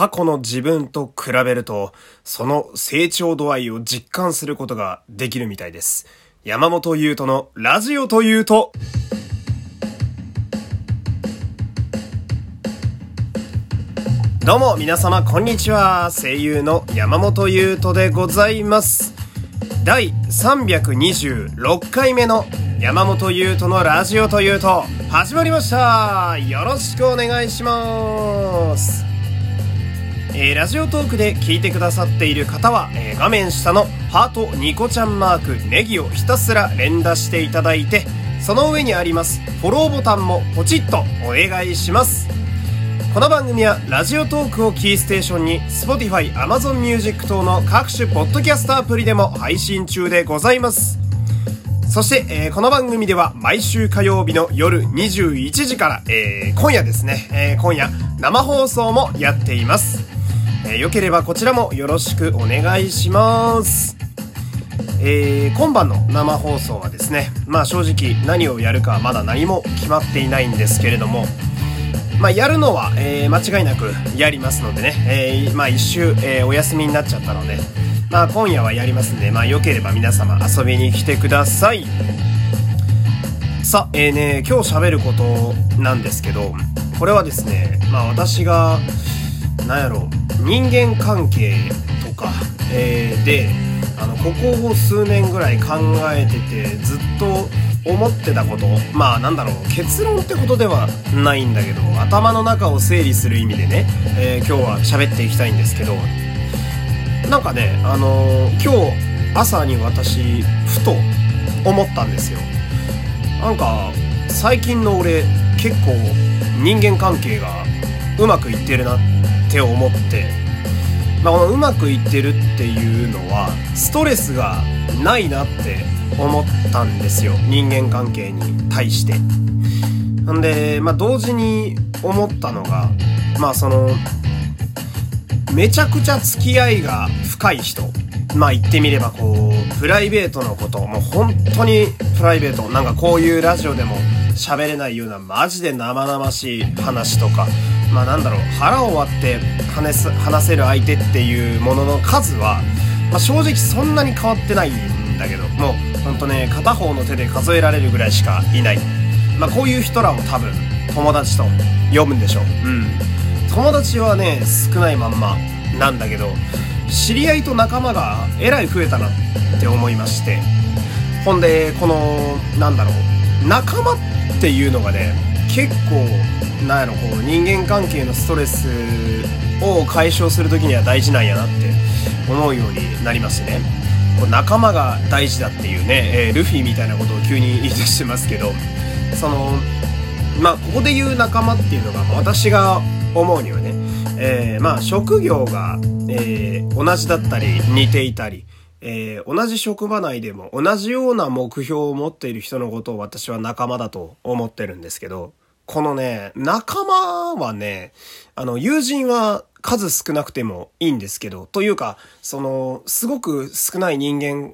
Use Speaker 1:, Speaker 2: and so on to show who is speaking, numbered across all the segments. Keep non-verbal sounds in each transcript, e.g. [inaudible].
Speaker 1: 過去の自分と比べると、その成長度合いを実感することができるみたいです。山本優斗のラジオというと、どうも皆様こんにちは。声優の山本優斗でございます。第326回目の山本優斗のラジオというと始まりましたよろしくお願いしますえー、ラジオトークで聞いてくださっている方は、えー、画面下のハートニコちゃんマークネギをひたすら連打していただいてその上にありますフォローボタンもポチッとお願いしますこの番組はラジオトークをキーステーションに Spotify、Amazon Music 等の各種ポッドキャストアプリでも配信中でございます。そして、えー、この番組では毎週火曜日の夜21時から、えー、今夜ですね、えー、今夜生放送もやっています。えー、よければこちらもよろしくお願いします。えー、今晩の生放送はですね、まあ正直何をやるかまだ何も決まっていないんですけれども、まあ、やるのは、えー、間違いなくやりますのでね、えー、まあ、一周、えー、お休みになっちゃったので、まあ、今夜はやりますんで、まあ、よければ皆様遊びに来てください。さあ、えーね、今日喋ることなんですけど、これはですね、まあ、私が、なんやろ、人間関係とか、えー、で、あの、ここを数年ぐらい考えてて、ずっと、思ってたことまあなんだろう。結論ってことではないんだけど頭の中を整理する意味でね、えー、今日は喋っていきたいんですけど。なんかねあのー、今日朝に私ふと思ったんですよ。なんか最近の俺結構人間関係がうまくいってるなっって思って。まあ、このうまくいってるっていうのはストレスがないなって思ったんですよ。人間関係に対して。なんでまあ同時に思ったのがまあそのめちゃくちゃ付き合いが深い人。まあ言ってみればこうプライベートのこと。もう本当にプライベート。なんかこういうラジオでも喋れないようなマジで生々しい話とかまあなんだろう腹を割って話す話せる相手っていうものの数は、まあ、正直そんなに変わってないんだけどもうほんとね片方の手で数えられるぐらいしかいない。まあこういう人らを多分友達と呼ぶんでしょう。うん。友達はね少ないまんまなんだけど知り合いと仲間がえらい増えたなって思いまして。ほんでこのなんだろう仲間っていうのがね結構なんやろこう人間関係のストレスを解消する時には大事なんやなって思うようになりますね。こう仲間が大事だっていうね、えー、ルフィみたいなことを急に言い出してますけどそのまあここで言う仲間っていうのが私が思うにはね、えー、まあ職業が、えー、同じだったり似ていたりえー、同じ職場内でも同じような目標を持っている人のことを私は仲間だと思ってるんですけど、このね、仲間はね、あの、友人は数少なくてもいいんですけど、というか、その、すごく少ない人間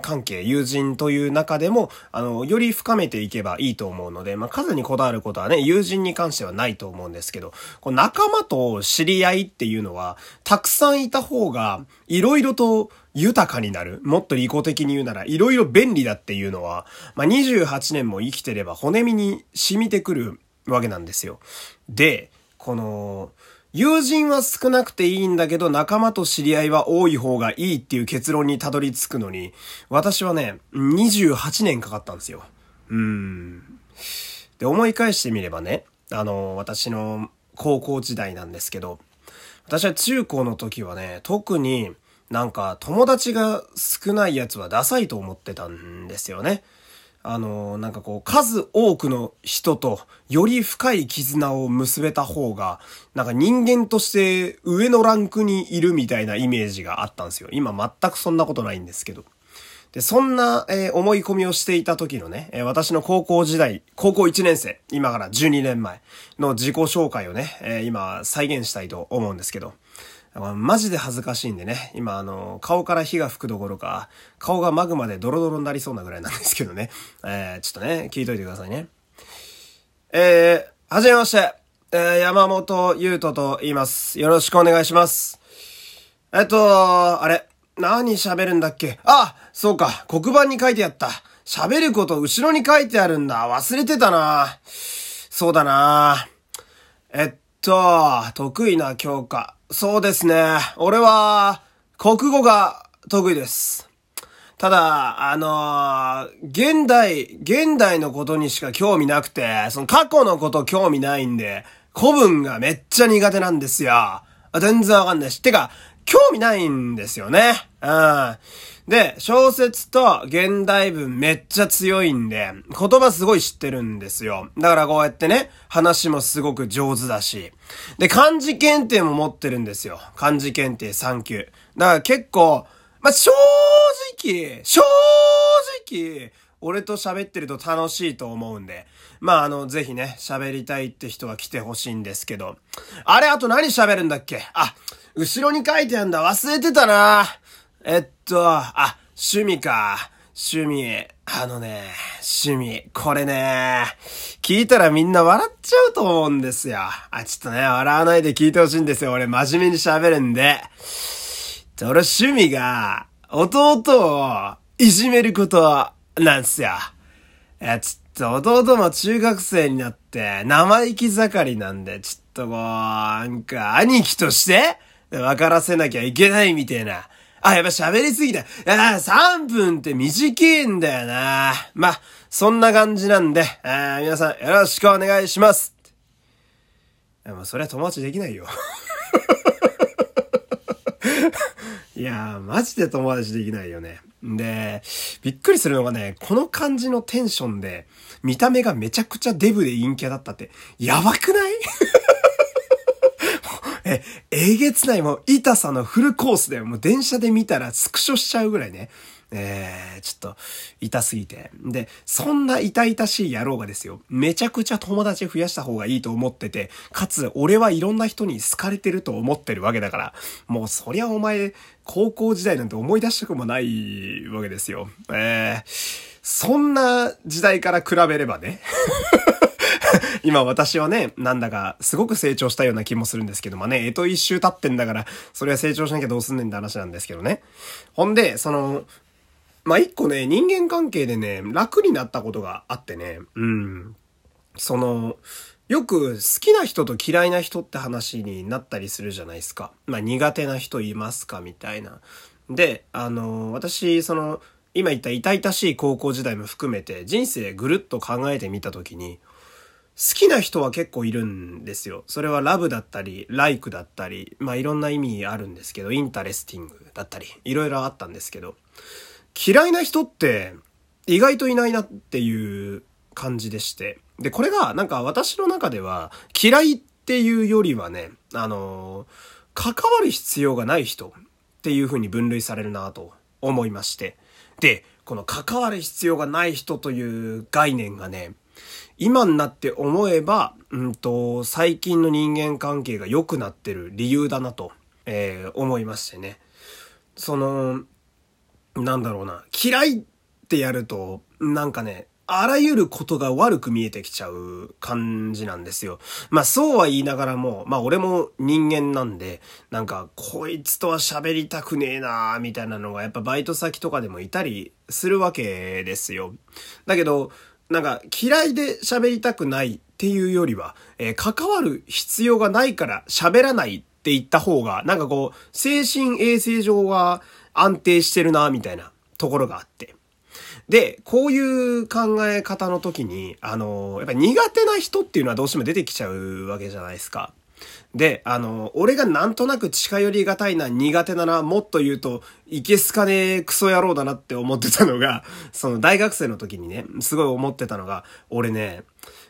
Speaker 1: 関係、友人という中でも、あの、より深めていけばいいと思うので、まあ、数にこだわることはね、友人に関してはないと思うんですけど、こう仲間と知り合いっていうのは、たくさんいた方が、いろいろと豊かになる。もっと利己的に言うなら、いろいろ便利だっていうのは、まあ、28年も生きてれば骨身に染みてくるわけなんですよ。で、この、友人は少なくていいんだけど仲間と知り合いは多い方がいいっていう結論にたどり着くのに、私はね、28年かかったんですよ。うーん。で、思い返してみればね、あの、私の高校時代なんですけど、私は中高の時はね、特になんか友達が少ないやつはダサいと思ってたんですよね。あの、なんかこう、数多くの人とより深い絆を結べた方が、なんか人間として上のランクにいるみたいなイメージがあったんですよ。今全くそんなことないんですけど。で、そんな、えー、思い込みをしていた時のね、えー、私の高校時代、高校1年生、今から12年前の自己紹介をね、えー、今再現したいと思うんですけど、マジで恥ずかしいんでね、今あの、顔から火が吹くどころか、顔がマグマでドロドロになりそうなぐらいなんですけどね。えー、ちょっとね、聞いといてくださいね。えー、はじめまして。えー、山本優斗と言います。よろしくお願いします。えっと、あれ、何喋るんだっけ？あ、そうか、黒板に書いてあった。喋ること後ろに書いてあるんだ。忘れてたな。そうだな。えっと、得意な教科。そうですね。俺は、国語が得意です。ただ、あのー、現代、現代のことにしか興味なくて、その過去のこと興味ないんで、古文がめっちゃ苦手なんですよ。全然わかんないし。てか、興味ないんですよね。うん。で、小説と現代文めっちゃ強いんで、言葉すごい知ってるんですよ。だからこうやってね、話もすごく上手だし。で、漢字検定も持ってるんですよ。漢字検定3級。だから結構、まあ、正直、正直、俺と喋ってると楽しいと思うんで。まあ、あの、ぜひね、喋りたいって人は来てほしいんですけど。あれ、あと何喋るんだっけ？あ、後ろに書いてあるんだ。忘れてたな。えっと、あ、趣味か。趣味。あのね、趣味。これね、聞いたらみんな笑っちゃうと思うんですよ。あ、ちょっとね、笑わないで聞いてほしいんですよ。俺真面目に喋るんで。俺趣味が、弟をいじめることなんすよ。いや、ちょっと弟も中学生になって生意気盛りなんで、ちょっとこう、なんか兄貴として分からせなきゃいけないみたいな。あ、やっぱ喋りすぎだ。いや、3分って短いんだよな。まあ、そんな感じなんで、あ皆さんよろしくお願いします。いや、もうそれは友達できないよ。[laughs] いやー、マジで友達できないよね。で、びっくりするのがね、この感じのテンションで、見た目がめちゃくちゃデブで陰キャだったって、やばくない？[laughs] え、えげつないもう痛さのフルコースで。もう電車で見たらスクショしちゃうぐらいね。えー、ちょっと、痛すぎて。で、そんな痛々しい野郎がですよ、めちゃくちゃ友達増やした方がいいと思ってて、かつ、俺はいろんな人に好かれてると思ってるわけだから、もうそりゃお前、高校時代なんて思い出したくもないわけですよ。えー、そんな時代から比べればね。[laughs] 今私はね、なんだかすごく成長したような気もするんですけどもね、えと一周経ってんだから、それは成長しなきゃどうすんねんって話なんですけどね。ほんで、その、まあ、一個ね、人間関係でね、楽になったことがあってね、うん。その、よく好きな人と嫌いな人って話になったりするじゃないですか。まあ、苦手な人いますかみたいな。で、あの、私、その、今言った痛々しい高校時代も含めて人生ぐるっと考えてみたときに、好きな人は結構いるんですよ。それは love だったり、 like だったり、まあいろんな意味あるんですけど、 interesting だったり、いろいろあったんですけど、嫌いな人って意外といないなっていう感じでして。で、これがなんか私の中では嫌いっていうよりはね、あの関わる必要がない人っていう風に分類されるなと思いまして。で、この関わる必要がない人という概念がね、今になって思えば、うんと、最近の人間関係が良くなってる理由だなと、えー、思いましてね。その、なんだろうな、嫌いってやると、なんかね、あらゆることが悪く見えてきちゃう感じなんですよ。まあそうは言いながらも、まあ俺も人間なんで、なんかこいつとは喋りたくねえなーみたいなのがやっぱバイト先とかでもいたりするわけですよ。だけど、なんか嫌いで喋りたくないっていうよりは、えー、関わる必要がないから喋らないって言った方が、なんかこう、精神衛生上は安定してるな、みたいなところがあって。で、こういう考え方の時に、あの、やっぱ苦手な人っていうのはどうしても出てきちゃうわけじゃないですか。で、あの、俺がなんとなく近寄りがたいな、苦手だな、もっと言うと、いけすかねえクソ野郎だなって思ってたのが、[laughs] その大学生の時にね、すごい思ってたのが、俺ね、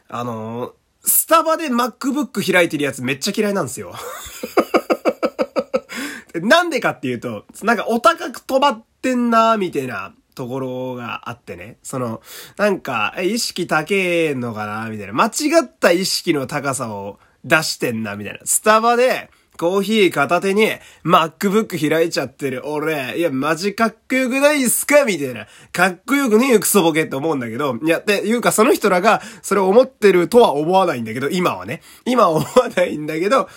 Speaker 1: あの、スタバで MacBook 開いてるやつめっちゃ嫌いなんですよ。[laughs] なんでかっていうと、なんかお高く止まってんなみたいなところがあってね。その、なんか、意識高えのかなみたいな。間違った意識の高さを出してんな、みたいな。スタバでコーヒー片手に MacBook 開いちゃってる俺、いや、マジかっこよくないっすかみたいな。かっこよくねえクソボケって思うんだけど、いや、っていうかその人らがそれを思ってるとは思わないんだけど、今はね。今は思わないんだけど、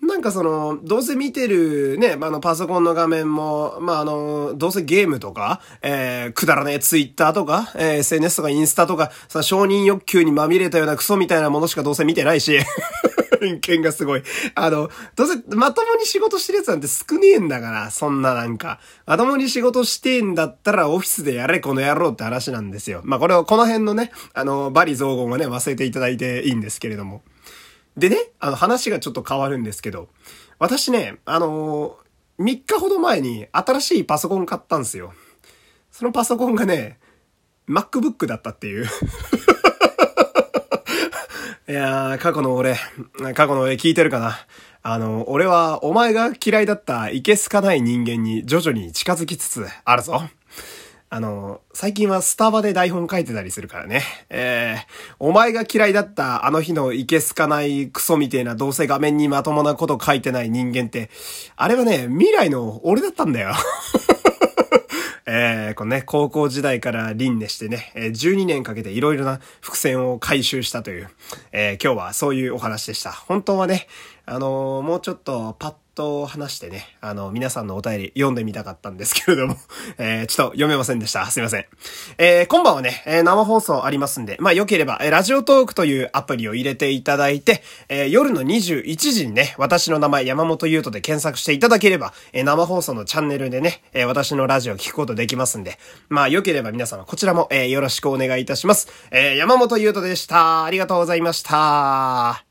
Speaker 1: なんかその、どうせ見てるね、あ、の、パソコンの画面も、まあ、あの、どうせゲームとか、えー、くだらねえツイッターとか、えー、SNS とかインスタとか、さ、承認欲求にまみれたようなクソみたいなものしかどうせ見てないし、[laughs] 偏見がすごい。あの、どうせ、まともに仕事してるやつなんて少ねえんだから、そんななんか。まともに仕事してんだったらオフィスでやれ、この野郎って話なんですよ。まあ、これを、この辺のね、あの、バリ雑言はね、忘れていただいていいんですけれども。でね、あの話がちょっと変わるんですけど、私ね、あのー、3日ほど前に新しいパソコン買ったんですよ。そのパソコンがね、MacBook だったっていう [laughs] いやー、過去の俺、過去の俺聞いてるかな。あの、俺はお前が嫌いだったいけすかない人間に徐々に近づきつつあるぞ。あの、最近はスタバで台本書いてたりするからね。えー、お前が嫌いだったあの日のいけすかないクソみてえなどうせ画面にまともなこと書いてない人間って、あれはね、未来の俺だったんだよ。[laughs] えー、このね、高校時代から輪廻してね、12年かけて色々な伏線を回収したという、えー、今日はそういうお話でした。本当はね、あのー、もうちょっとパッと話してね、あの、皆さんのお便り読んでみたかったんですけれども [laughs] えー、ちょっと読めませんでした。すいません。えー、今晩はね、えー、生放送ありますんで、まあ、良ければ、えー、ラジオトークというアプリを入れていただいて、えー、夜の21時にね、私の名前山本優斗で検索していただければ、えー、生放送のチャンネルでね、えー、私のラジオを聞くことできますんで、まあ、良ければ皆様こちらも、えー、よろしくお願いいたします。えー、山本優斗でした。ありがとうございました。